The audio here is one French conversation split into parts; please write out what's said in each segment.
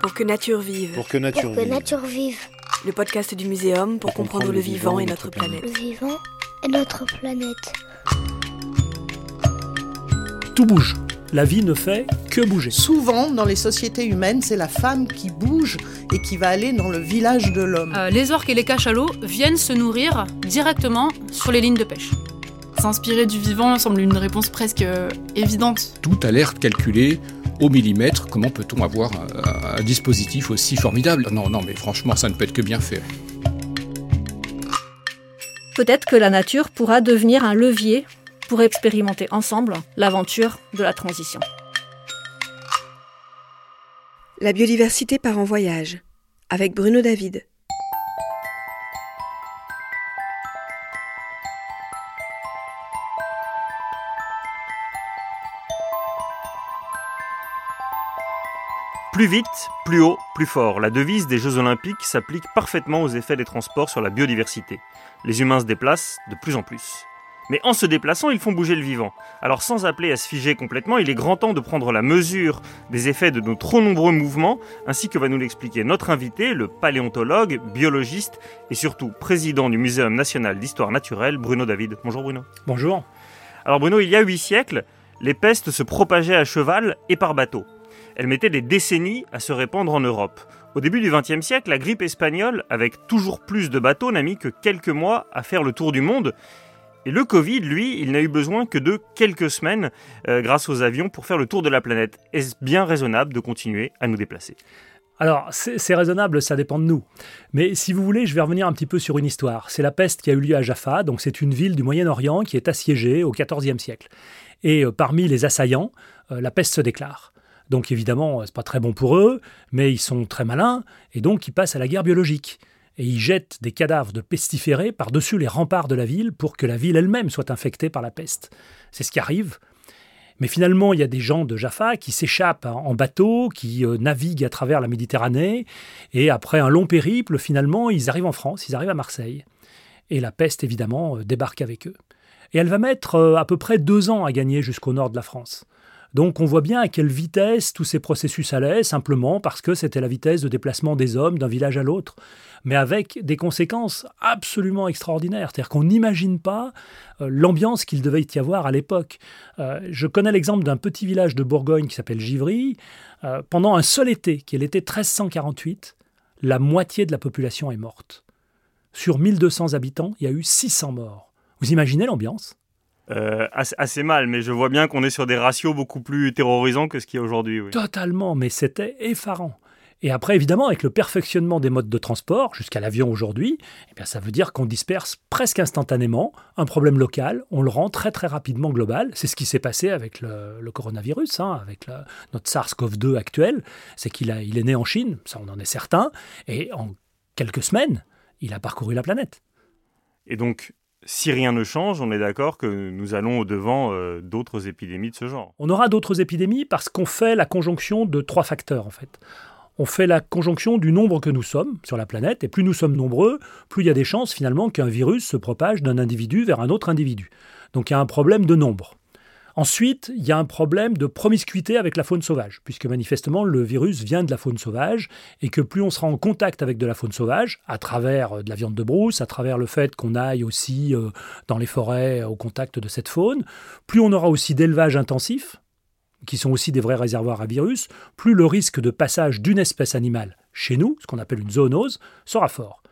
Pour que nature vive. Pour que nature Pour que vive. nature vive. Le podcast du Muséum pour, comprendre, le vivant et notre planète. Le vivant et notre planète. Tout bouge. La vie ne fait que bouger. Souvent, dans les sociétés humaines, c'est la femme qui bouge et qui va aller dans le village de l'homme. Euh, les orques et les cachalots viennent se nourrir directement sur les lignes de pêche. S'inspirer du vivant semble une réponse presque euh, évidente. Tout a l'air calculé au millimètre. Comment peut-on avoir un, un dispositif aussi formidable? Non, non, mais franchement, ça ne peut être que bien fait. Peut-être que la nature pourra devenir un levier pour expérimenter ensemble l'aventure de la transition. La biodiversité part en voyage avec Bruno David. Plus vite, plus haut, plus fort. La devise des Jeux Olympiques s'applique parfaitement aux effets des transports sur la biodiversité. Les humains se déplacent de plus en plus. Mais en se déplaçant, ils font bouger le vivant. Alors sans appeler à se figer complètement, il est grand temps de prendre la mesure des effets de nos trop nombreux mouvements, ainsi que va nous l'expliquer notre invité, le paléontologue, biologiste et surtout président du Muséum national d'histoire naturelle, Bruno David. Bonjour Bruno. Bonjour. Alors Bruno, il y a huit siècles, les pestes se propageaient à cheval et par bateau. Elles mettaient des décennies à se répandre en Europe. Au début du XXe siècle, la grippe espagnole, avec toujours plus de bateaux, n'a mis que quelques mois à faire le tour du monde. Et le Covid, lui, il n'a eu besoin que de quelques semaines euh, grâce aux avions pour faire le tour de la planète. Est-ce bien raisonnable de continuer à nous déplacer? Alors, c'est c'est raisonnable, ça dépend de nous. Mais si vous voulez, je vais revenir un petit peu sur une histoire. C'est la peste qui a eu lieu à Jaffa, donc c'est une ville du Moyen-Orient qui est assiégée au XIVe siècle. Et euh, parmi les assaillants, euh, la peste se déclare. Donc évidemment, c'est pas très bon pour eux, mais ils sont très malins, et donc ils passent à la guerre biologique. Et ils jettent des cadavres de pestiférés par-dessus les remparts de la ville pour que la ville elle-même soit infectée par la peste. C'est ce qui arrive. Mais finalement, il y a des gens de Jaffa qui s'échappent en bateau, qui euh, naviguent à travers la Méditerranée, et après un long périple, finalement, ils arrivent en France, ils arrivent à Marseille. Et la peste, évidemment, euh, débarque avec eux. Et elle va mettre euh, à peu près deux ans à gagner jusqu'au nord de la France. Donc on voit bien à quelle vitesse tous ces processus allaient, simplement parce que c'était la vitesse de déplacement des hommes d'un village à l'autre, mais avec des conséquences absolument extraordinaires. C'est-à-dire qu'on n'imagine pas euh, l'ambiance qu'il devait y avoir à l'époque. Euh, je connais l'exemple d'un petit village de Bourgogne qui s'appelle Givry. Euh, pendant un seul été, qui est l'été 1348, la moitié de la population est morte. Sur 1200 habitants, il y a eu 600 morts. Vous imaginez l'ambiance? Euh, assez, assez mal, mais je vois bien qu'on est sur des ratios beaucoup plus terrorisants que ce qu'il y a aujourd'hui. Oui. Totalement, mais c'était effarant. Et après, évidemment, avec le perfectionnement des modes de transport, jusqu'à l'avion aujourd'hui, eh bien, ça veut dire qu'on disperse presque instantanément un problème local, on le rend très très rapidement global. C'est ce qui s'est passé avec le, le coronavirus, hein, avec le, notre SARS-CoV-2 actuel. C'est qu'il a, il est né en Chine, ça on en est certain, et en quelques semaines, il a parcouru la planète. Et donc, si rien ne change, on est d'accord que nous allons au-devant euh, d'autres épidémies de ce genre. On aura d'autres épidémies parce qu'on fait la conjonction de trois facteurs en fait. On fait la conjonction du nombre que nous sommes sur la planète, et plus nous sommes nombreux, plus il y a des chances finalement qu'un virus se propage d'un individu vers un autre individu. Donc il y a un problème de nombre. Ensuite, il y a un problème de promiscuité avec la faune sauvage, puisque manifestement le virus vient de la faune sauvage, et que plus on sera en contact avec de la faune sauvage, à travers de la viande de brousse, à travers le fait qu'on aille aussi euh, dans les forêts au contact de cette faune, plus on aura aussi d'élevage intensif, qui sont aussi des vrais réservoirs à virus, plus le risque de passage d'une espèce animale chez nous, ce qu'on appelle une zoonose, sera fort.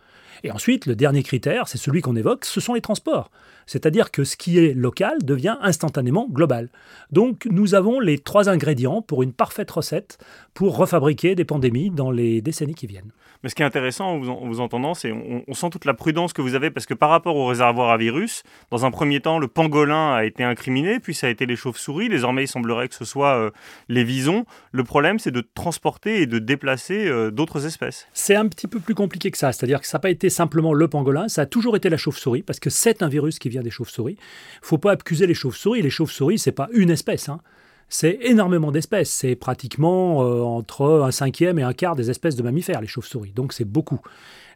Et ensuite, le dernier critère, c'est celui qu'on évoque, ce sont les transports. C'est-à-dire que ce qui est local devient instantanément global. Donc nous avons les trois ingrédients pour une parfaite recette pour refabriquer des pandémies dans les décennies qui viennent. Mais ce qui est intéressant en vous, en vous entendant, c'est on, on sent toute la prudence que vous avez parce que par rapport au réservoir à virus, dans un premier temps, le pangolin a été incriminé, puis ça a été les chauves-souris. Désormais, il semblerait que ce soit euh, les visons. Le problème, c'est de transporter et de déplacer euh, d'autres espèces. C'est un petit peu plus compliqué que ça. C'est-à-dire que ça n'a pas été simplement le pangolin, ça a toujours été la chauve-souris parce que c'est un virus qui vient des chauves-souris. Il faut pas accuser les chauves-souris. Les chauves-souris, c'est pas une espèce. Hein c'est énormément d'espèces. C'est pratiquement euh, entre un cinquième et un quart des espèces de mammifères, les chauves-souris. Donc c'est beaucoup.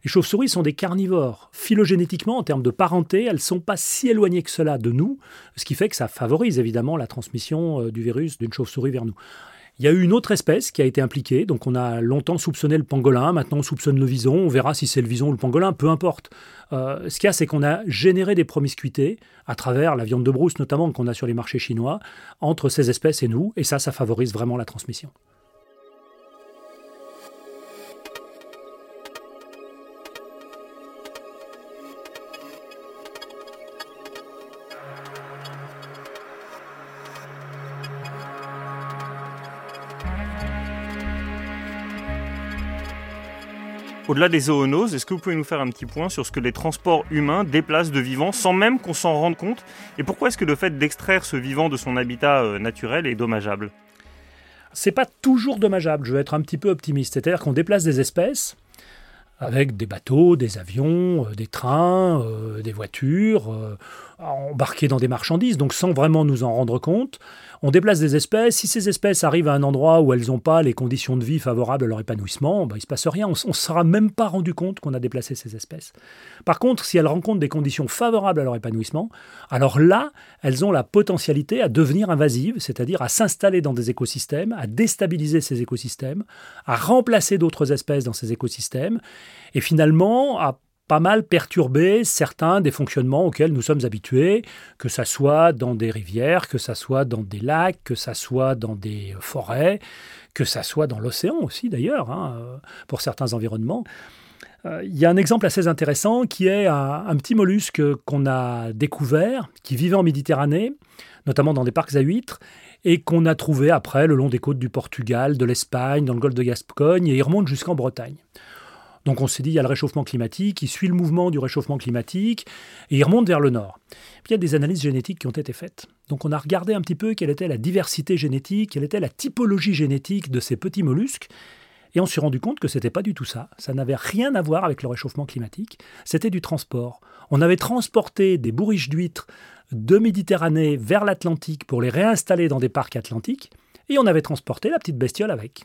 Les chauves-souris sont des carnivores. Phylogénétiquement, en termes de parenté, elles ne sont pas si éloignées que cela de nous, ce qui fait que ça favorise évidemment la transmission euh, du virus d'une chauve-souris vers nous. Il y a eu une autre espèce qui a été impliquée, donc on a longtemps soupçonné le pangolin, maintenant on soupçonne le vison, on verra si c'est le vison ou le pangolin, peu importe. Euh, ce qu'il y a, c'est qu'on a généré des promiscuités, à travers la viande de brousse notamment qu'on a sur les marchés chinois, entre ces espèces et nous, et ça, ça favorise vraiment la transmission. Au-delà des zoonoses, est-ce que vous pouvez nous faire un petit point sur ce que les transports humains déplacent de vivants sans même qu'on s'en rende compte Et pourquoi est-ce que le fait d'extraire ce vivant de son habitat euh, naturel est dommageable? C'est pas toujours dommageable, je vais être un petit peu optimiste. C'est-à-dire qu'on déplace des espèces avec des bateaux, des avions, euh, des trains, euh, des voitures, embarqués dans des marchandises, donc sans vraiment nous en rendre compte. On déplace des espèces. Si ces espèces arrivent à un endroit où elles n'ont pas les conditions de vie favorables à leur épanouissement, ben, il ne se passe rien. On ne sera même pas rendu compte qu'on a déplacé ces espèces. Par contre, si elles rencontrent des conditions favorables à leur épanouissement, alors là, elles ont la potentialité à devenir invasives, c'est-à-dire à s'installer dans des écosystèmes, à déstabiliser ces écosystèmes, à remplacer d'autres espèces dans ces écosystèmes, et finalement à pas mal perturber certains des fonctionnements auxquels nous sommes habitués, que ça soit dans des rivières, que ça soit dans des lacs, que ça soit dans des forêts, que ça soit dans l'océan aussi d'ailleurs, hein, euh, pour certains environnements. Euh, il y a un exemple assez intéressant qui est un, petit mollusque qu'on a découvert, qui vivait en Méditerranée, notamment dans des parcs à huîtres, et qu'on a trouvé après le long des côtes du Portugal, de l'Espagne, dans le golfe de Gascogne, et il remonte jusqu'en Bretagne. Donc on s'est dit, il y a le réchauffement climatique, il suit le mouvement du réchauffement climatique, et il remonte vers le nord. Il y a des analyses génétiques qui ont été faites. Donc on a regardé un petit peu quelle était la diversité génétique, quelle était la typologie génétique de ces petits mollusques, et on s'est rendu compte que ce n'était pas du tout ça. Ça n'avait rien à voir avec le réchauffement climatique. C'était du transport. On avait transporté des bourriches d'huîtres de Méditerranée vers l'Atlantique pour les réinstaller dans des parcs atlantiques, et on avait transporté la petite bestiole avec.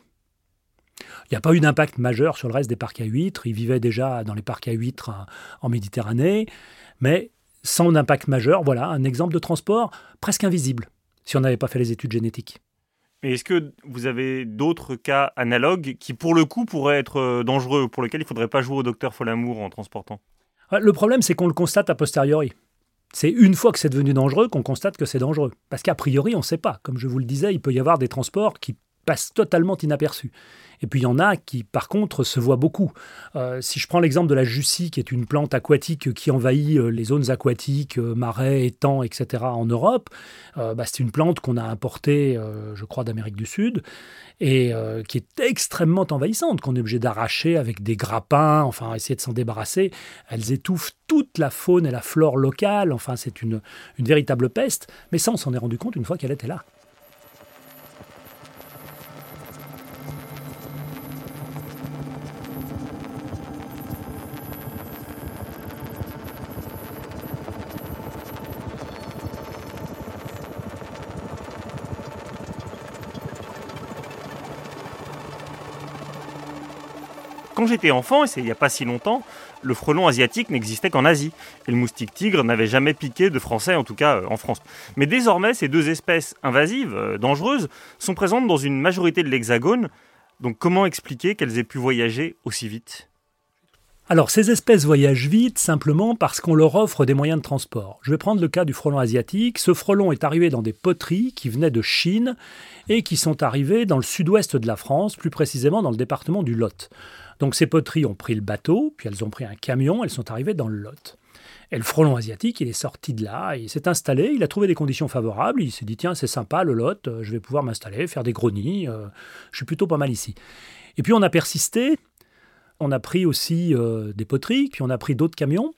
Il n'y a pas eu d'impact majeur sur le reste des parcs à huîtres. Ils vivaient déjà dans les parcs à huîtres en Méditerranée, mais sans impact majeur. Voilà un exemple de transport presque invisible si on n'avait pas fait les études génétiques. Mais est-ce que vous avez d'autres cas analogues qui, pour le coup, pourraient être euh, dangereux, pour lesquels il ne faudrait pas jouer au docteur Folamour en transportant? Le problème, c'est qu'on le constate a posteriori. C'est une fois que c'est devenu dangereux qu'on constate que c'est dangereux. Parce qu'a priori, on ne sait pas. Comme je vous le disais, il peut y avoir des transports qui passent totalement inaperçus. Et puis il y en a qui, par contre, se voient beaucoup. Euh, si je prends l'exemple de la jussie, qui est une plante aquatique qui envahit euh, les zones aquatiques, euh, marais, étangs, etc. en Europe, bah, c'est une plante qu'on a importée, je crois, d'Amérique du Sud, et qui est extrêmement envahissante, qu'on est obligé d'arracher avec des grappins, enfin, essayer de s'en débarrasser. Elles étouffent toute la faune et la flore locale, enfin, c'est une, une véritable peste, mais ça, on s'en est rendu compte une fois qu'elle était là. Quand j'étais enfant, et c'est il n'y a pas si longtemps, le frelon asiatique n'existait qu'en Asie. Et le moustique tigre n'avait jamais piqué de Français, en tout cas euh, en France. Mais désormais, ces deux espèces invasives, euh, dangereuses, sont présentes dans une majorité de l'Hexagone. Donc comment expliquer qu'elles aient pu voyager aussi vite? Alors, ces espèces voyagent vite simplement parce qu'on leur offre des moyens de transport. Je vais prendre le cas du frelon asiatique. Ce frelon est arrivé dans des poteries qui venaient de Chine et qui sont arrivées dans le sud-ouest de la France, plus précisément dans le département du Lot. Donc ces poteries ont pris le bateau, puis elles ont pris un camion, elles sont arrivées dans le Lot. Et le frelon asiatique, il est sorti de là, il s'est installé, il a trouvé des conditions favorables, il s'est dit tiens c'est sympa le Lot, euh, je vais pouvoir m'installer, faire des gros euh, je suis plutôt pas mal ici. Et puis on a persisté, on a pris aussi euh, des poteries, puis on a pris d'autres camions,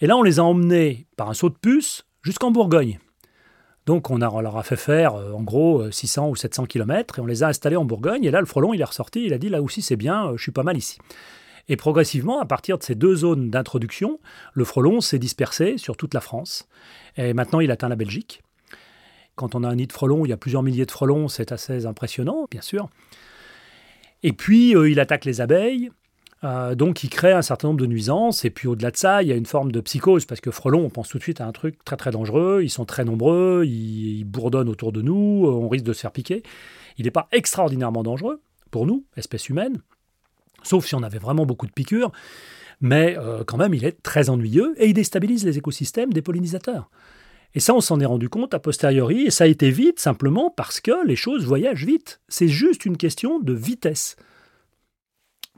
et là on les a emmenés par un saut de puce jusqu'en Bourgogne. Donc on, leur a fait faire euh, en gros 600 euh, ou 700 km et on les a installés en Bourgogne. Et là, le frelon, il est ressorti, il a dit là aussi c'est bien, euh, je suis pas mal ici. Et progressivement, à partir de ces deux zones d'introduction, le frelon s'est dispersé sur toute la France. Et maintenant, il atteint la Belgique. Quand on a un nid de frelons, il y a plusieurs milliers de frelons, c'est assez impressionnant, bien sûr. Et puis, il attaque les abeilles, euh, donc, il crée un certain nombre de nuisances. Et puis, au-delà de ça, il y a une forme de psychose, parce que frelons, on pense tout de suite à un truc très très dangereux. Ils sont très nombreux, ils, bourdonnent autour de nous, euh, on risque de se faire piquer. Il n'est pas extraordinairement dangereux pour nous, espèce humaine, sauf si on avait vraiment beaucoup de piqûres, mais euh, quand même, il est très ennuyeux et il déstabilise les écosystèmes des pollinisateurs. Et ça, on s'en est rendu compte a posteriori, et ça a été vite simplement parce que les choses voyagent vite. C'est juste une question de vitesse.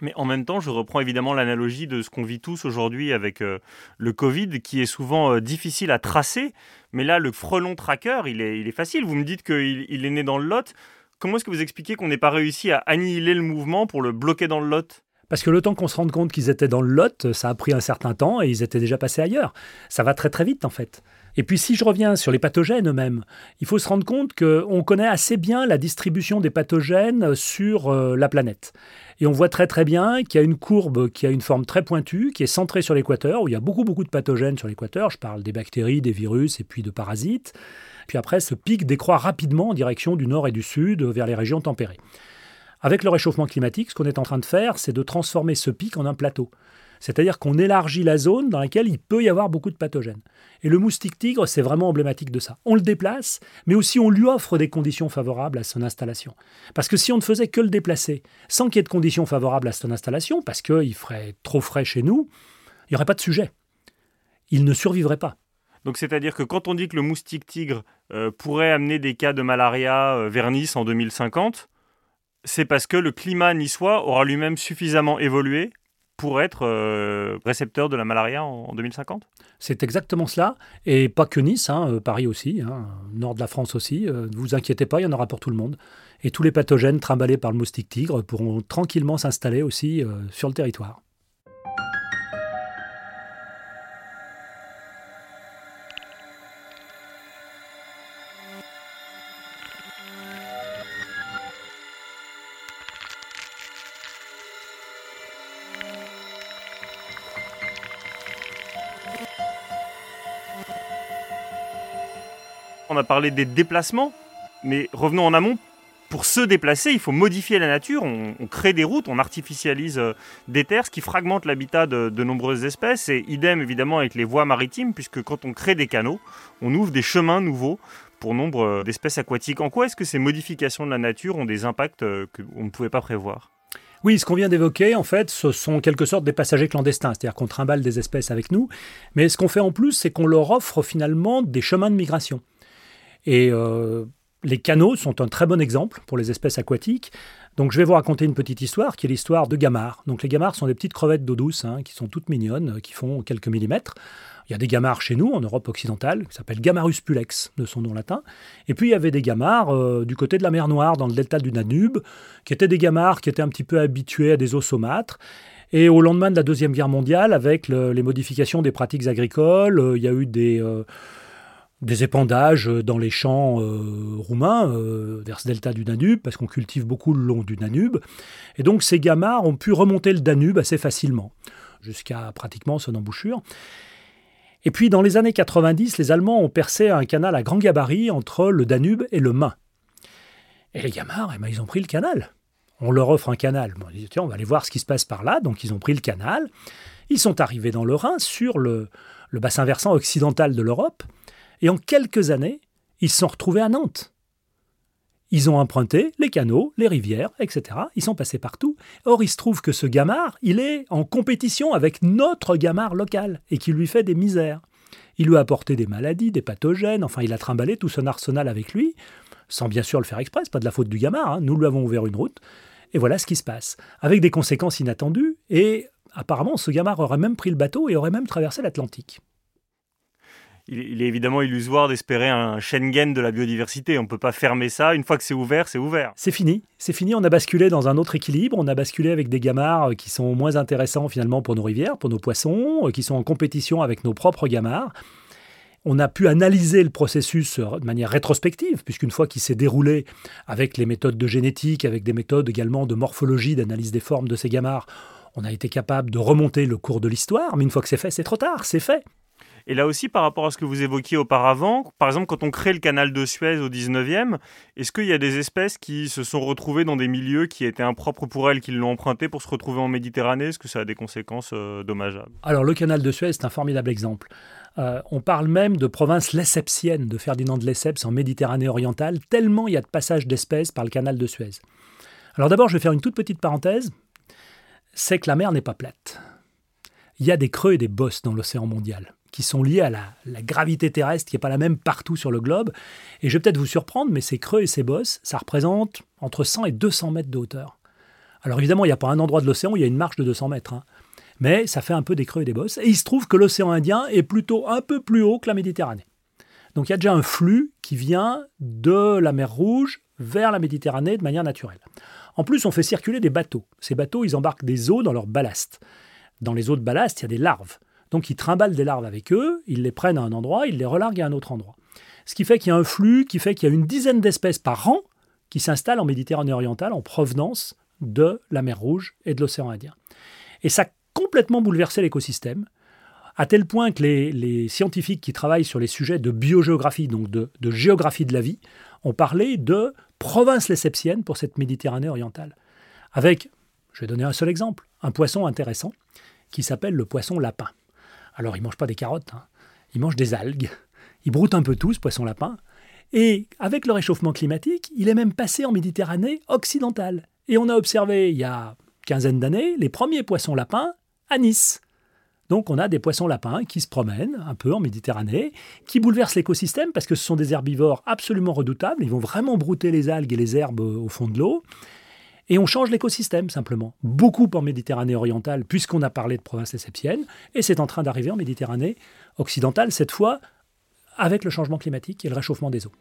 Mais en même temps, je reprends évidemment l'analogie de ce qu'on vit tous aujourd'hui avec euh, le Covid, qui est souvent euh, difficile à tracer. Mais là, le frelon tracker, il est, il est facile. Vous me dites qu'il il est né dans le Lot. Comment est-ce que vous expliquez qu'on n'ait pas réussi à annihiler le mouvement pour le bloquer dans le Lot? Parce que le temps qu'on se rende compte qu'ils étaient dans le Lot, ça a pris un certain temps et ils étaient déjà passés ailleurs. Ça va très très vite en fait. Et puis si je reviens sur les pathogènes eux-mêmes, il faut se rendre compte qu'on connaît assez bien la distribution des pathogènes sur euh, la planète. Et on voit très très bien qu'il y a une courbe qui a une forme très pointue, qui est centrée sur l'équateur, où il y a beaucoup beaucoup de pathogènes sur l'équateur. Je parle des bactéries, des virus et puis de parasites. Puis après, ce pic décroît rapidement en direction du nord et du sud vers les régions tempérées. Avec le réchauffement climatique, ce qu'on est en train de faire, c'est de transformer ce pic en un plateau. C'est-à-dire qu'on élargit la zone dans laquelle il peut y avoir beaucoup de pathogènes. Et le moustique tigre, c'est vraiment emblématique de ça. On le déplace, mais aussi on lui offre des conditions favorables à son installation. Parce que si on ne faisait que le déplacer, sans qu'il y ait de conditions favorables à son installation, parce qu'il ferait trop frais chez nous, il n'y aurait pas de sujet. Il ne survivrait pas. Donc c'est-à-dire que quand on dit que le moustique tigre euh, pourrait amener des cas de malaria euh, vers Nice en 2050, c'est parce que le climat niçois aura lui-même suffisamment évolué pour être euh, récepteur de la malaria en, 2050 C'est exactement cela, et pas que Nice, hein, euh, Paris aussi, hein, nord de la France aussi. Euh, ne vous inquiétez pas, il y en aura pour tout le monde. Et tous les pathogènes trimballés par le moustique tigre pourront tranquillement s'installer aussi sur le territoire. A parlé des déplacements, mais revenons en amont. Pour se déplacer, il faut modifier la nature, on, crée des routes, on artificialise euh, des terres, ce qui fragmente l'habitat de, nombreuses espèces, et idem évidemment avec les voies maritimes, puisque quand on crée des canaux, on ouvre des chemins nouveaux pour nombre euh, d'espèces aquatiques. En quoi est-ce que ces modifications de la nature ont des impacts euh, qu'on ne pouvait pas prévoir? Oui, ce qu'on vient d'évoquer, en fait, ce sont quelque sorte des passagers clandestins, c'est-à-dire qu'on trimballe des espèces avec nous, mais ce qu'on fait en plus, c'est qu'on leur offre finalement des chemins de migration. Et euh, les canaux sont un très bon exemple pour les espèces aquatiques. Donc je vais vous raconter une petite histoire qui est l'histoire de gamards. Donc les gamards sont des petites crevettes d'eau douce hein, qui sont toutes mignonnes, qui font quelques millimètres. Il y a des gamards chez nous, en Europe occidentale, qui s'appellent Gamarus pulex, de son nom latin. Et puis il y avait des gamards euh, du côté de la mer Noire, dans le delta du Danube, qui étaient des gamards qui étaient un petit peu habitués à des eaux saumâtres. Et au lendemain de la Deuxième Guerre mondiale, avec les modifications des pratiques agricoles, euh, il y a eu des des épandages dans les champs euh, roumains, euh, vers ce delta du Danube, parce qu'on cultive beaucoup le long du Danube. Et donc ces gamards ont pu remonter le Danube assez facilement, jusqu'à pratiquement son embouchure. Et puis dans les années 90, les Allemands ont percé un canal à grand gabarit entre le Danube et le Main. Et les gamards, eh ben, ils ont pris le canal. On leur offre un canal. Bon, ils tiens, on va aller voir ce qui se passe par là. Donc ils ont pris le canal. Ils sont arrivés dans le Rhin, sur le bassin versant occidental de l'Europe. Et en quelques années, ils se sont retrouvés à Nantes. Ils ont emprunté les canaux, les rivières, etc. Ils sont passés partout. Or, il se trouve que ce gamard, il est en compétition avec notre gamard local et qui lui fait des misères. Il lui a apporté des maladies, des pathogènes, enfin, il a trimballé tout son arsenal avec lui, sans bien sûr le faire exprès, pas de la faute du gamard, hein. nous lui avons ouvert une route. Et voilà ce qui se passe, avec des conséquences inattendues, et apparemment ce gamard aurait même pris le bateau et aurait même traversé l'Atlantique il, est évidemment illusoire d'espérer un Schengen de la biodiversité. On ne peut pas fermer ça. Une fois que c'est ouvert, c'est ouvert. C'est fini. C'est fini. On a basculé dans un autre équilibre. On a basculé avec des gamards qui sont moins intéressants finalement pour nos rivières, pour nos poissons, euh, qui sont en compétition avec nos propres gamards. On a pu analyser le processus euh, de manière rétrospective, puisqu'une fois qu'il s'est déroulé avec les méthodes de génétique, avec des méthodes également de morphologie, d'analyse des formes de ces gamards, on a été capable de remonter le cours de l'histoire. Mais une fois que c'est fait, c'est trop tard, c'est fait. Et là aussi, par rapport à ce que vous évoquiez auparavant, par exemple, quand on crée le canal de Suez au 19e, est-ce qu'il y a des espèces qui se sont retrouvées dans des milieux qui étaient impropres pour elles, qui l'ont emprunté pour se retrouver en Méditerranée? Est-ce que ça a des conséquences euh, dommageables? Alors, le canal de Suez, c'est un formidable exemple. Euh, on parle même de province lessepsienne de Ferdinand de Lesseps en Méditerranée orientale, tellement il y a de passages d'espèces par le canal de Suez. Alors d'abord, je vais faire une toute petite parenthèse. C'est que la mer n'est pas plate. Il y a des creux et des bosses dans l'océan mondial qui sont liés à la, gravité terrestre qui n'est pas la même partout sur le globe. Et je vais peut-être vous surprendre, mais ces creux et ces bosses, ça représente entre 100 et 200 mètres de hauteur. Alors évidemment, il n'y a pas un endroit de l'océan où il y a une marche de 200 mètres. Hein. Mais ça fait un peu des creux et des bosses. Et il se trouve que l'océan Indien est plutôt un peu plus haut que la Méditerranée. Donc il y a déjà un flux qui vient de la mer Rouge vers la Méditerranée de manière naturelle. En plus, on fait circuler des bateaux. Ces bateaux, ils embarquent des eaux dans leur ballast. Dans les eaux de ballast, il y a des larves. Donc ils trimballent des larves avec eux, ils les prennent à un endroit, ils les relarguent à un autre endroit. Ce qui fait qu'il y a un flux, qui fait qu'il y a une dizaine d'espèces par an qui s'installent en Méditerranée orientale en provenance de la mer Rouge et de l'océan Indien. Et ça a complètement bouleversé l'écosystème, à tel point que les, scientifiques qui travaillent sur les sujets de biogéographie, donc de, de géographie de la vie, ont parlé de province lessepsienne pour cette Méditerranée orientale. Avec, je vais donner un seul exemple, un poisson intéressant qui s'appelle le poisson lapin. Alors il mange pas des carottes, hein. il mange des algues. Il broute un peu tout, ce poisson lapin. Et avec le réchauffement climatique, il est même passé en Méditerranée occidentale. Et on a observé il y a quinzaine d'années les premiers poissons lapins à Nice. Donc on a des poissons lapins qui se promènent un peu en Méditerranée, qui bouleversent l'écosystème parce que ce sont des herbivores absolument redoutables. Ils vont vraiment brouter les algues et les herbes au fond de l'eau. Et on change l'écosystème simplement. Beaucoup en Méditerranée orientale, puisqu'on a parlé de province lessepsienne, et c'est en train d'arriver en Méditerranée occidentale, cette fois avec le changement climatique et le réchauffement des eaux.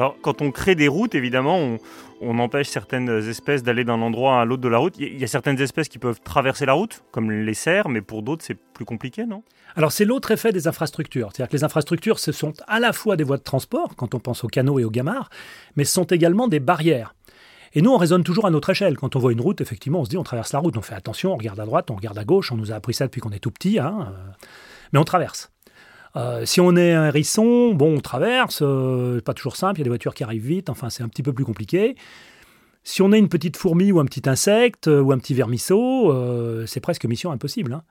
Alors, quand on crée des routes, évidemment, on, empêche certaines espèces d'aller d'un endroit à l'autre de la route. Il y a certaines espèces qui peuvent traverser la route, comme les cerfs, mais pour d'autres, c'est plus compliqué, non? Alors, c'est l'autre effet des infrastructures. C'est-à-dire que les infrastructures, ce sont à la fois des voies de transport, quand on pense aux canaux et aux gamarres, mais ce sont également des barrières. Et nous, on raisonne toujours à notre échelle. Quand on voit une route, effectivement, on se dit on traverse la route, on fait attention, on regarde à droite, on regarde à gauche, on nous a appris ça depuis qu'on est tout petit, hein, euh, mais on traverse. Euh, si on est un hérisson, bon, on traverse, euh, pas toujours simple, il y a des voitures qui arrivent vite, enfin c'est un petit peu plus compliqué. Si on est une petite fourmi ou un petit insecte euh, ou un petit vermisseau, c'est presque mission impossible. Hein.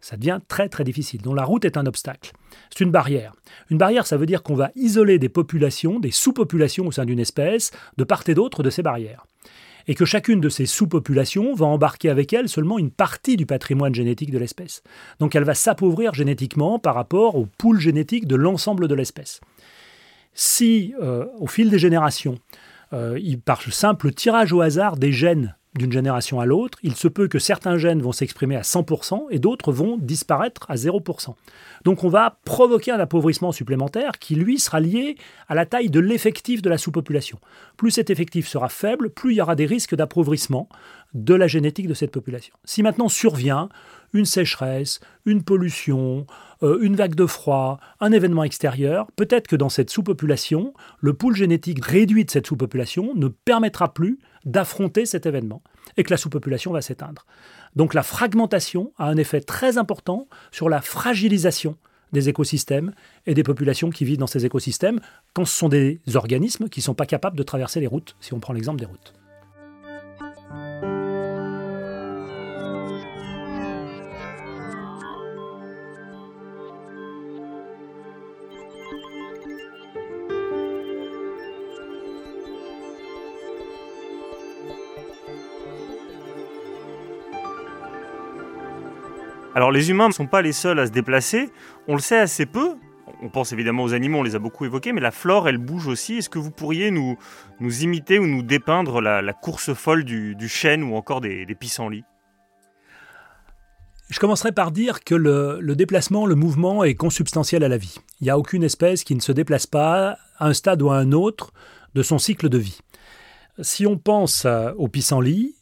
Ça devient très très difficile. Donc la route est un obstacle. C'est une barrière. Une barrière, ça veut dire qu'on va isoler des populations, des sous-populations au sein d'une espèce, de part et d'autre de ces barrières et que chacune de ces sous-populations va embarquer avec elle seulement une partie du patrimoine génétique de l'espèce. Donc elle va s'appauvrir génétiquement par rapport au pool génétique de l'ensemble de l'espèce. Si, euh, au fil des générations, euh, par simple tirage au hasard des gènes d'une génération à l'autre, il se peut que certains gènes vont s'exprimer à 100% et d'autres vont disparaître à 0%. Donc on va provoquer un appauvrissement supplémentaire qui, lui, sera lié à la taille de l'effectif de la sous-population. Plus cet effectif sera faible, plus il y aura des risques d'appauvrissement de la génétique de cette population. Si maintenant survient une sécheresse, une pollution, euh, une vague de froid, un événement extérieur, peut-être que dans cette sous-population, le pool génétique réduit de cette sous-population ne permettra plus d'affronter cet événement et que la sous-population va s'éteindre. Donc la fragmentation a un effet très important sur la fragilisation des écosystèmes et des populations qui vivent dans ces écosystèmes quand ce sont des organismes qui ne sont pas capables de traverser les routes, si on prend l'exemple des routes. Alors les humains ne sont pas les seuls à se déplacer, on le sait assez peu. On pense évidemment aux animaux, on les a beaucoup évoqués, mais la flore, elle bouge aussi. Est-ce que vous pourriez nous, imiter ou nous dépeindre la, course folle du, chêne ou encore des, pissenlits? Je commencerai par dire que le, déplacement, le mouvement est consubstantiel à la vie. Il n'y a aucune espèce qui ne se déplace pas à un stade ou à un autre de son cycle de vie. Si on pense au pissenlit,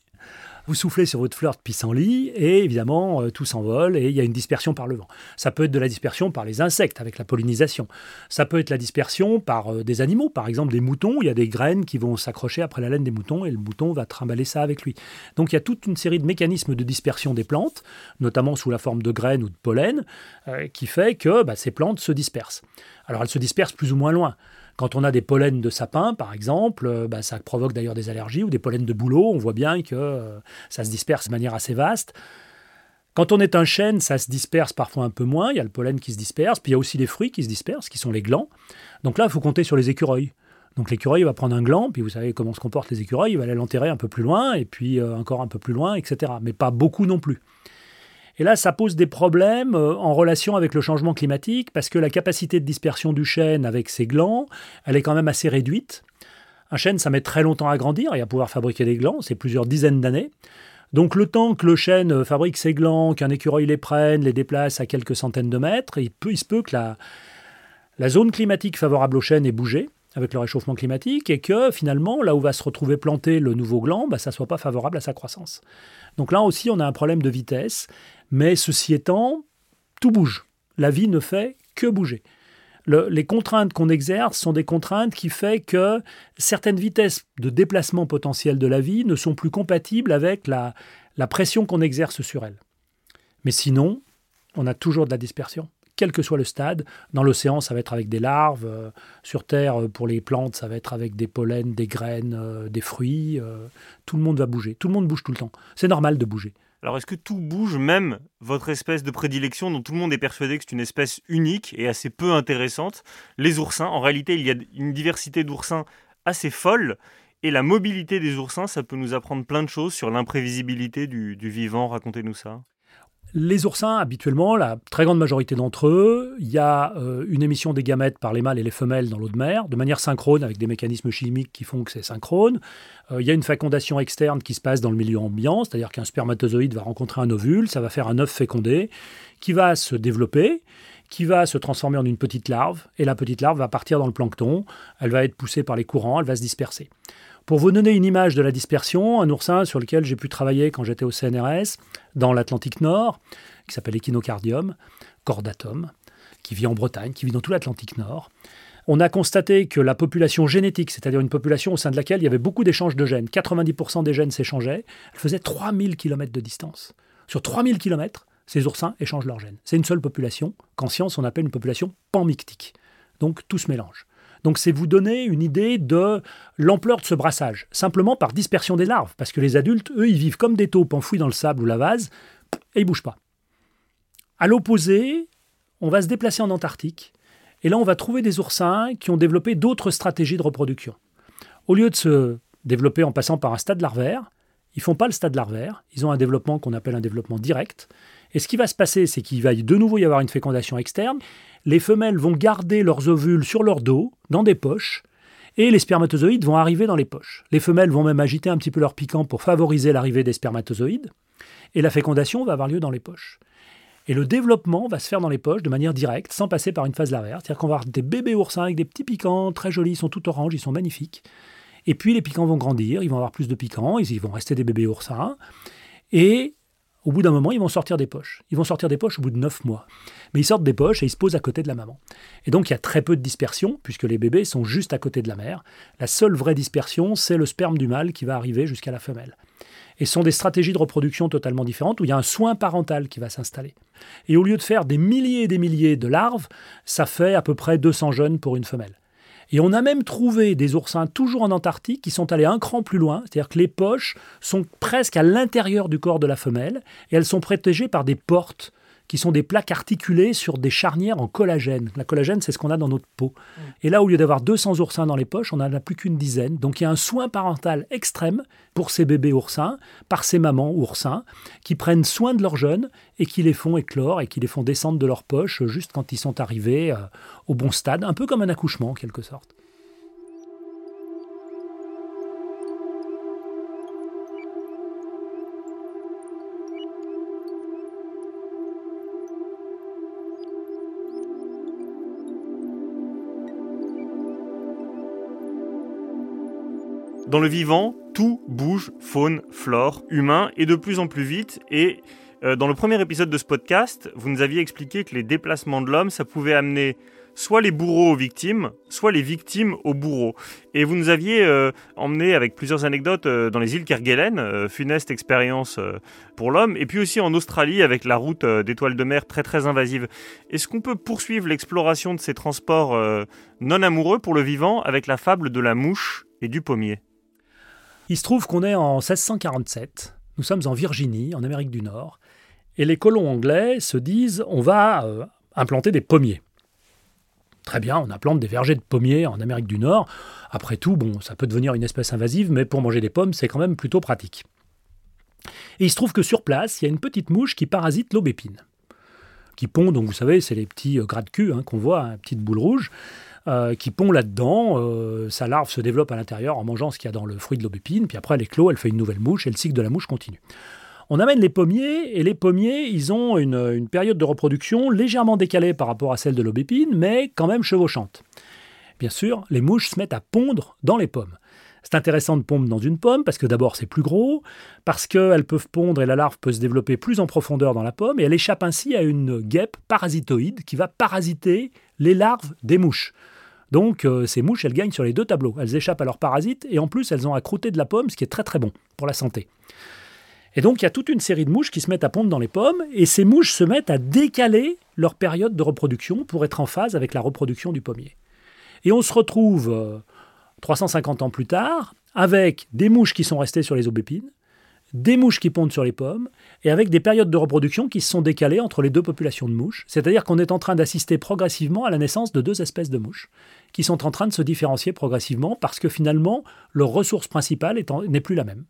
Vous soufflez sur votre fleur de pissenlit et évidemment euh, tout s'envole et il y a une dispersion par le vent. Ça peut être de la dispersion par les insectes avec la pollinisation. Ça peut être la dispersion par euh, des animaux, par exemple des moutons. Il y a des graines qui vont s'accrocher après la laine des moutons et le mouton va trimballer ça avec lui. Donc il y a toute une série de mécanismes de dispersion des plantes, notamment sous la forme de graines ou de pollen, euh, qui fait que bah, ces plantes se dispersent. Alors elles se dispersent plus ou moins loin. Quand on a des pollens de sapin, par exemple, euh, bah, ça provoque d'ailleurs des allergies, ou des pollens de bouleau, on voit bien que euh, ça se disperse de manière assez vaste. Quand on est un chêne, ça se disperse parfois un peu moins, il y a le pollen qui se disperse, puis il y a aussi les fruits qui se dispersent, qui sont les glands. Donc là, il faut compter sur les écureuils. Donc l'écureuil va prendre un gland, puis vous savez comment se comportent les écureuils, il va aller l'enterrer un peu plus loin, et puis euh, encore un peu plus loin, etc. Mais pas beaucoup non plus. Et là, ça pose des problèmes euh, en relation avec le changement climatique, parce que la capacité de dispersion du chêne avec ses glands, elle est quand même assez réduite. Un chêne, ça met très longtemps à grandir et à pouvoir fabriquer des glands, c'est plusieurs dizaines d'années. Donc le temps que le chêne fabrique ses glands, qu'un écureuil les prenne, les déplace à quelques centaines de mètres, il, se peut que la, la zone climatique favorable au chêne ait bougé avec le réchauffement climatique et que finalement, là où va se retrouver planté le nouveau gland, bah, ça ne soit pas favorable à sa croissance. Donc là aussi, on a un problème de vitesse mais ceci étant, tout bouge. La vie ne fait que bouger. les contraintes qu'on exerce sont des contraintes qui font que certaines vitesses de déplacement potentiel de la vie ne sont plus compatibles avec la, pression qu'on exerce sur elle. Mais sinon, on a toujours de la dispersion, quel que soit le stade. Dans l'océan, ça va être avec des larves. Euh, sur Terre, euh, pour les plantes, ça va être avec des pollens, des graines, euh, des fruits. tout le monde va bouger. Tout le monde bouge tout le temps. C'est normal de bouger. Alors est-ce que tout bouge, même votre espèce de prédilection dont tout le monde est persuadé que c'est une espèce unique et assez peu intéressante, les oursins En réalité, il y a une diversité d'oursins assez folle. Et la mobilité des oursins, ça peut nous apprendre plein de choses sur l'imprévisibilité du, du vivant. Racontez-nous ça. Les oursins, habituellement, la très grande majorité d'entre eux, il y a euh, une émission des gamètes par les mâles et les femelles dans l'eau de mer, de manière synchrone, avec des mécanismes chimiques qui font que c'est synchrone. Euh, il y a une fécondation externe qui se passe dans le milieu ambiant, c'est-à-dire qu'un spermatozoïde va rencontrer un ovule, ça va faire un œuf fécondé, qui va se développer, qui va se transformer en une petite larve, et la petite larve va partir dans le plancton, elle va être poussée par les courants, elle va se disperser. Pour vous donner une image de la dispersion, un oursin sur lequel j'ai pu travailler quand j'étais au CNRS, dans l'Atlantique Nord, qui s'appelle Echinocardium cordatum, qui vit en Bretagne, qui vit dans tout l'Atlantique Nord. On a constaté que la population génétique, c'est-à-dire une population au sein de laquelle il y avait beaucoup d'échanges de gènes, 90% des gènes s'échangeaient, elle faisait 3000 km de distance. Sur 3000 km, ces oursins échangent leurs gènes. C'est une seule population, qu'en science on appelle une population panmictique. Donc tout se mélange. Donc c'est vous donner une idée de l'ampleur de ce brassage, simplement par dispersion des larves, parce que les adultes, eux, ils vivent comme des taupes enfouis dans le sable ou la vase, et ils bougent pas. À l'opposé, on va se déplacer en Antarctique, et là on va trouver des oursins qui ont développé d'autres stratégies de reproduction. Au lieu de se développer en passant par un stade larvaire, ils font pas le stade larvaire, ils ont un développement qu'on appelle un développement direct. Et ce qui va se passer, c'est qu'il va de nouveau y avoir une fécondation externe, les femelles vont garder leurs ovules sur leur dos, dans des poches, et les spermatozoïdes vont arriver dans les poches. Les femelles vont même agiter un petit peu leur piquant pour favoriser l'arrivée des spermatozoïdes, et la fécondation va avoir lieu dans les poches. Et le développement va se faire dans les poches de manière directe, sans passer par une phase larvaire. C'est-à-dire qu'on va avoir des bébés oursins avec des petits piquants très jolis, ils sont tout orange, ils sont magnifiques. Et puis les piquants vont grandir, ils vont avoir plus de piquants, ils vont rester des bébés oursins. Et au bout d'un moment, ils vont sortir des poches. Ils vont sortir des poches au bout de 9 mois. Mais ils sortent des poches et ils se posent à côté de la maman. Et donc il y a très peu de dispersion, puisque les bébés sont juste à côté de la mère. La seule vraie dispersion, c'est le sperme du mâle qui va arriver jusqu'à la femelle. Et ce sont des stratégies de reproduction totalement différentes où il y a un soin parental qui va s'installer. Et au lieu de faire des milliers et des milliers de larves, ça fait à peu près 200 jeunes pour une femelle. Et on a même trouvé des oursins toujours en Antarctique qui sont allés un cran plus loin, c'est-à-dire que les poches sont presque à l'intérieur du corps de la femelle et elles sont protégées par des portes qui sont des plaques articulées sur des charnières en collagène. La collagène, c'est ce qu'on a dans notre peau. Mm. Et là, au lieu d'avoir 200 oursins dans les poches, on n'en a plus qu'une dizaine. Donc il y a un soin parental extrême pour ces bébés oursins, par ces mamans oursins, qui prennent soin de leurs jeunes et qui les font éclore et qui les font descendre de leurs poches juste quand ils sont arrivés euh, au bon stade, un peu comme un accouchement en quelque sorte. Dans le vivant, tout bouge, faune, flore, humain, et de plus en plus vite. Et euh, dans le premier épisode de ce podcast, vous nous aviez expliqué que les déplacements de l'homme, ça pouvait amener soit les bourreaux aux victimes, soit les victimes aux bourreaux. Et vous nous aviez euh, emmené avec plusieurs anecdotes euh, dans les îles Kerguelen, funeste expérience pour l'homme, et puis aussi en Australie avec la route d'étoiles de mer très très invasive. Est-ce qu'on peut poursuivre l'exploration de ces transports non amoureux pour le vivant avec la fable de la mouche et du pommier? Il se trouve qu'on est en 1647, nous sommes en Virginie, en Amérique du Nord, et les colons anglais se disent on va implanter des pommiers. Très bien, on implante des vergers de pommiers en Amérique du Nord. Après tout, bon, ça peut devenir une espèce invasive, mais pour manger des pommes, c'est quand même plutôt pratique. Et il se trouve que sur place, il y a une petite mouche qui parasite l'aubépine. Qui pond, donc vous savez, c'est les petits euh, gras de cul hein, qu'on voit, une hein, petite boule rouge, euh, qui pond là-dedans. Euh, sa larve se développe à l'intérieur en mangeant ce qu'il y a dans le fruit de l'aubépine, puis après elle éclot, elle fait une nouvelle mouche, et le cycle de la mouche continue. On amène les pommiers, et les pommiers, ils ont une, période de reproduction légèrement décalée par rapport à celle de l'aubépine, mais quand même chevauchante. Bien sûr, les mouches se mettent à pondre dans les pommes. C'est intéressant de pondre dans une pomme parce que d'abord c'est plus gros, parce qu'elles peuvent pondre et la larve peut se développer plus en profondeur dans la pomme et elle échappe ainsi à une guêpe parasitoïde qui va parasiter les larves des mouches. Donc euh, ces mouches, elles gagnent sur les deux tableaux. Elles échappent à leurs parasites et en plus elles ont à de la pomme, ce qui est très très bon pour la santé. Et donc, il y a toute une série de mouches qui se mettent à pondre dans les pommes, et ces mouches se mettent à décaler leur période de reproduction pour être en phase avec la reproduction du pommier. Et on se retrouve 350 euh, ans plus tard avec des mouches qui sont restées sur les aubépines, des mouches qui pondent sur les pommes, et avec des périodes de reproduction qui se sont décalées entre les deux populations de mouches. C'est-à-dire qu'on est en train d'assister progressivement à la naissance de deux espèces de mouches, qui sont en train de se différencier progressivement parce que finalement, leur ressource principale n'est plus la même.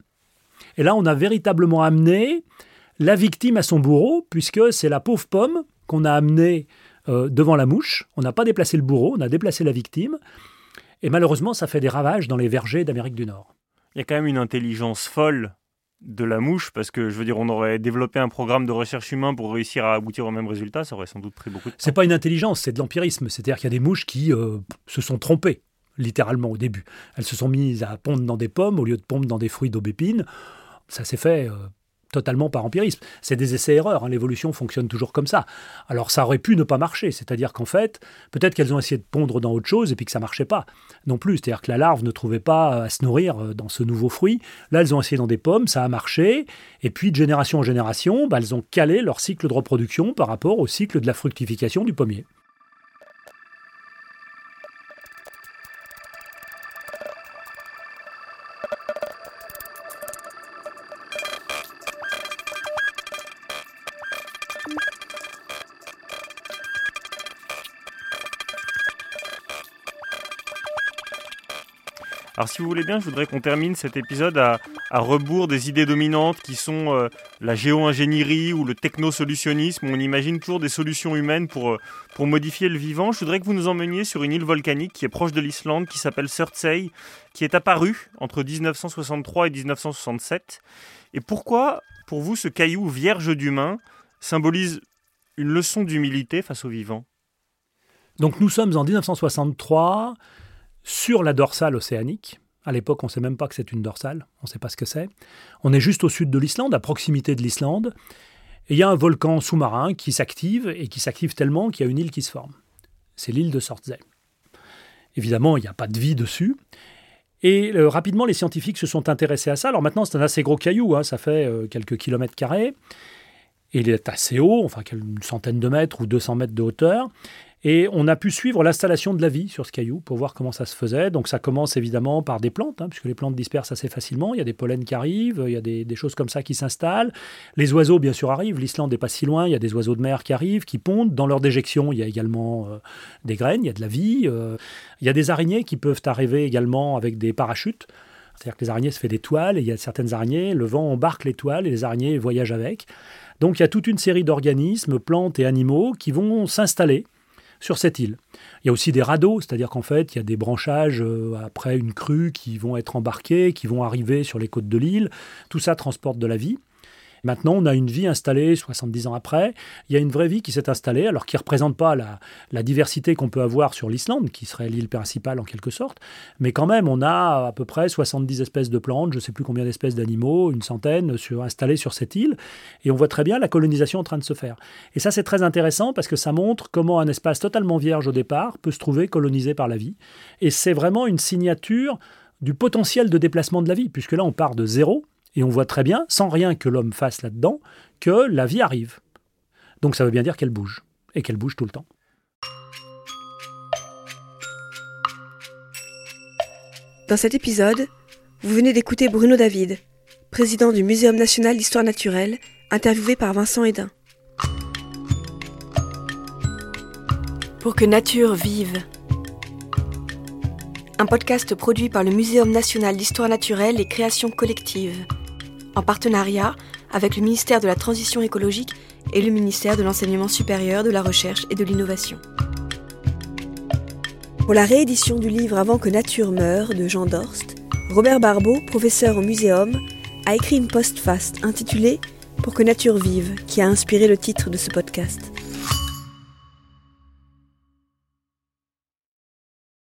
Et là, on a véritablement amené la victime à son bourreau, puisque c'est la pauvre pomme qu'on a amenée euh, devant la mouche. On n'a pas déplacé le bourreau, on a déplacé la victime. Et malheureusement, ça fait des ravages dans les vergers d'Amérique du Nord. Il y a quand même une intelligence folle de la mouche, parce que je veux dire, on aurait développé un programme de recherche humain pour réussir à aboutir au même résultat, ça aurait sans doute pris beaucoup de temps. C'est pas une intelligence, c'est de l'empirisme. C'est-à-dire qu'il y a des mouches qui euh, se sont trompées, littéralement au début. Elles se sont mises à pondre dans des pommes au lieu de pondre dans des fruits d'aubépine ça s'est fait euh, totalement par empirisme. C'est des essais-erreurs, hein, l'évolution fonctionne toujours comme ça. Alors ça aurait pu ne pas marcher, c'est-à-dire qu'en fait, peut-être qu'elles ont essayé de pondre dans autre chose et puis que ça marchait pas non plus. C'est-à-dire que la larve ne trouvait pas à se nourrir euh, dans ce nouveau fruit. Là, elles ont essayé dans des pommes, ça a marché, et puis de génération en génération, bah, elles ont calé leur cycle de reproduction par rapport au cycle de la fructification du pommier. Si vous voulez bien, je voudrais qu'on termine cet épisode à, rebours des idées dominantes qui sont euh, la géo-ingénierie ou le techno-solutionnisme. On imagine toujours des solutions humaines pour, euh, pour modifier le vivant. Je voudrais que vous nous emmeniez sur une île volcanique qui est proche de l'Islande, qui s'appelle Surtsey, qui est apparue entre 1963 et 1967. Et pourquoi, pour vous, ce caillou vierge d'humain symbolise une leçon d'humilité face au vivant? Donc nous sommes en 1963 sur la dorsale océanique. À l'époque, on ne sait même pas que c'est une dorsale, on ne sait pas ce que c'est. On est juste au sud de l'Islande, à proximité de l'Islande, et il y a un volcan sous-marin qui s'active, et qui s'active tellement qu'il y a une île qui se forme. C'est l'île de Sortsey. Évidemment, il n'y a pas de vie dessus. Et euh, rapidement, les scientifiques se sont intéressés à ça. Alors maintenant, c'est un assez gros caillou, hein, ça fait euh, quelques kilomètres carrés. Il est assez haut, enfin une centaine de mètres ou 200 mètres de hauteur. Et on a pu suivre l'installation de la vie sur ce caillou pour voir comment ça se faisait. Donc ça commence évidemment par des plantes, hein, puisque les plantes dispersent assez facilement. Il y a des pollens qui arrivent, il y a des, choses comme ça qui s'installent. Les oiseaux, bien sûr, arrivent. L'Islande n'est pas si loin. Il y a des oiseaux de mer qui arrivent, qui pondent. Dans leur déjection, il y a également euh, des graines, il y a de la vie. Euh. il y a des araignées qui peuvent arriver également avec des parachutes. C'est-à-dire que les araignées se font des toiles et il y a certaines araignées, le vent embarque les toiles et les araignées voyagent avec. Donc il y a toute une série d'organismes, plantes et animaux qui vont s'installer sur cette île. Il y a aussi des radeaux, c'est-à-dire qu'en fait, il y a des branchages euh, après une crue qui vont être embarqués, qui vont arriver sur les côtes de l'île. Tout ça transporte de la vie. Maintenant, on a une vie installée 70 ans après. Il y a une vraie vie qui s'est installée, alors qui ne représente pas la, diversité qu'on peut avoir sur l'Islande, qui serait l'île principale en quelque sorte. Mais quand même, on a à peu près 70 espèces de plantes, je ne sais plus combien d'espèces d'animaux, une centaine sur, installées sur cette île. Et on voit très bien la colonisation en train de se faire. Et ça, c'est très intéressant parce que ça montre comment un espace totalement vierge au départ peut se trouver colonisé par la vie. Et c'est vraiment une signature du potentiel de déplacement de la vie, puisque là, on part de zéro et on voit très bien, sans rien que l'homme fasse là-dedans, que la vie arrive. Donc ça veut bien dire qu'elle bouge, et qu'elle bouge tout le temps. Dans cet épisode, vous venez d'écouter Bruno David, président du Muséum national d'histoire naturelle, interviewé par Vincent Hédin. Pour que nature vive. Un podcast produit par le Muséum national d'histoire naturelle et création collective en partenariat avec le ministère de la Transition écologique et le ministère de l'Enseignement supérieur, de la Recherche et de l'Innovation. Pour la réédition du livre Avant que nature meure de Jean Dorst, Robert Barbeau, professeur au Muséum, a écrit une postface intitulée Pour que nature vive, qui a inspiré le titre de ce podcast.